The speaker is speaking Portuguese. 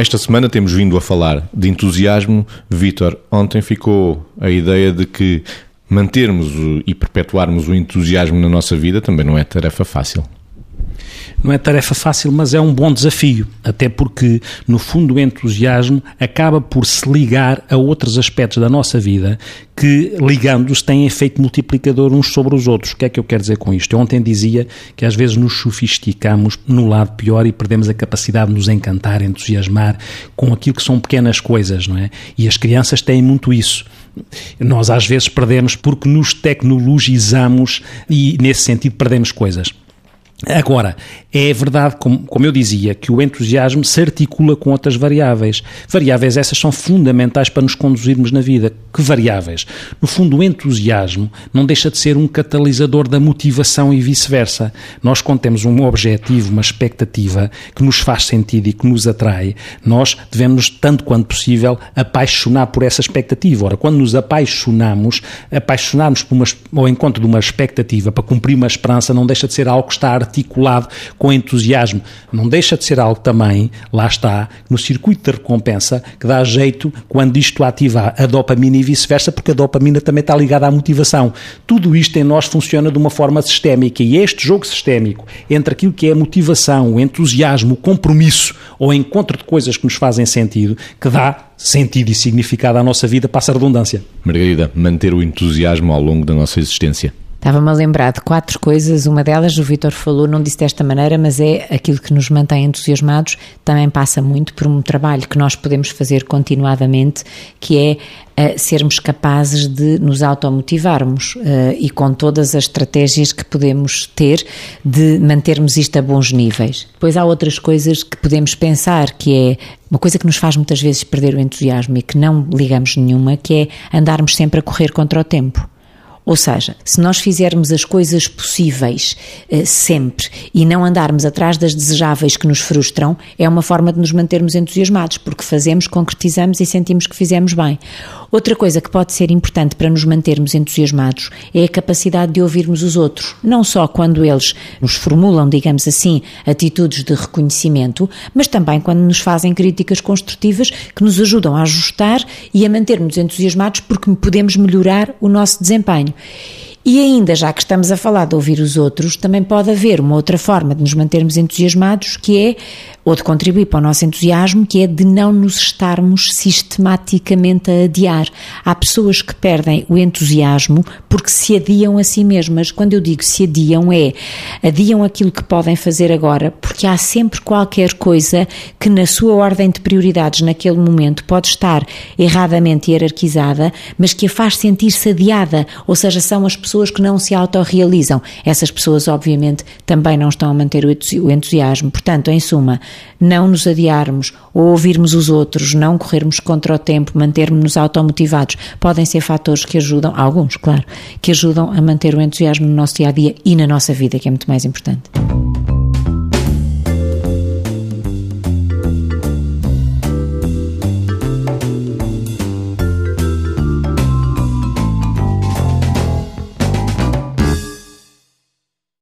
Esta semana temos vindo a falar de entusiasmo. Vítor, ontem ficou a ideia de que mantermos e perpetuarmos o entusiasmo na nossa vida também não é tarefa fácil. Não é tarefa fácil, mas é um bom desafio, até porque, no fundo, o entusiasmo acaba por se ligar a outros aspectos da nossa vida que, ligando-os, têm efeito multiplicador uns sobre os outros. O que é que eu quero dizer com isto? Eu ontem dizia que às vezes nos sofisticamos no lado pior e perdemos a capacidade de nos encantar, entusiasmar com aquilo que são pequenas coisas, não é? E as crianças têm muito isso. Nós às vezes perdemos porque nos tecnologizamos e, nesse sentido, perdemos coisas. Agora, é verdade, como, como, eu dizia, que o entusiasmo se articula com outras variáveis. Variáveis essas são fundamentais para nos conduzirmos na vida. Que variáveis? No fundo, o entusiasmo não deixa de ser um catalisador da motivação e vice-versa. Nós, quando temos um objetivo, uma expectativa que nos faz sentido e que nos atrai, nós devemos, tanto quanto possível, apaixonar por essa expectativa. Ora, quando nos apaixonamos, apaixonarmos por uma, ao encontro de uma expectativa para cumprir uma esperança não deixa de ser algo que está articulado com entusiasmo. Não deixa de ser algo também, lá está, no circuito de recompensa, que dá jeito quando isto ativa a dopamina e vice-versa, porque a dopamina também está ligada à motivação. Tudo isto em nós funciona de uma forma sistémica e este jogo sistémico entre aquilo que é a motivação, o entusiasmo, o compromisso ou o encontro de coisas que nos fazem sentido, que dá sentido e significado à nossa vida, passa a redundância. Margarida, manter o entusiasmo ao longo da nossa existência. Estava-me a lembrar de quatro coisas. Uma delas, o Vitor falou, não disse desta maneira, mas é aquilo que nos mantém entusiasmados. Também passa muito por um trabalho que nós podemos fazer continuadamente, que é uh, sermos capazes de nos automotivarmos uh, e com todas as estratégias que podemos ter de mantermos isto a bons níveis. Depois há outras coisas que podemos pensar, que é uma coisa que nos faz muitas vezes perder o entusiasmo e que não ligamos nenhuma, que é andarmos sempre a correr contra o tempo. Ou seja, se nós fizermos as coisas possíveis eh, sempre e não andarmos atrás das desejáveis que nos frustram, é uma forma de nos mantermos entusiasmados, porque fazemos, concretizamos e sentimos que fizemos bem. Outra coisa que pode ser importante para nos mantermos entusiasmados é a capacidade de ouvirmos os outros, não só quando eles nos formulam, digamos assim, atitudes de reconhecimento, mas também quando nos fazem críticas construtivas que nos ajudam a ajustar e a mantermos entusiasmados porque podemos melhorar o nosso desempenho. E ainda, já que estamos a falar de ouvir os outros, também pode haver uma outra forma de nos mantermos entusiasmados, que é ou de contribuir para o nosso entusiasmo, que é de não nos estarmos sistematicamente a adiar. Há pessoas que perdem o entusiasmo porque se adiam a si mesmas. Quando eu digo se adiam, é adiam aquilo que podem fazer agora, porque há sempre qualquer coisa que na sua ordem de prioridades naquele momento pode estar erradamente hierarquizada, mas que a faz sentir-se adiada, ou seja, são as pessoas que não se autorrealizam. Essas pessoas, obviamente, também não estão a manter o entusiasmo. Portanto, em suma, não nos adiarmos ou ouvirmos os outros, não corrermos contra o tempo, mantermos-nos automotivados, podem ser fatores que ajudam, alguns, claro, que ajudam a manter o entusiasmo no nosso dia a dia e na nossa vida, que é muito mais importante.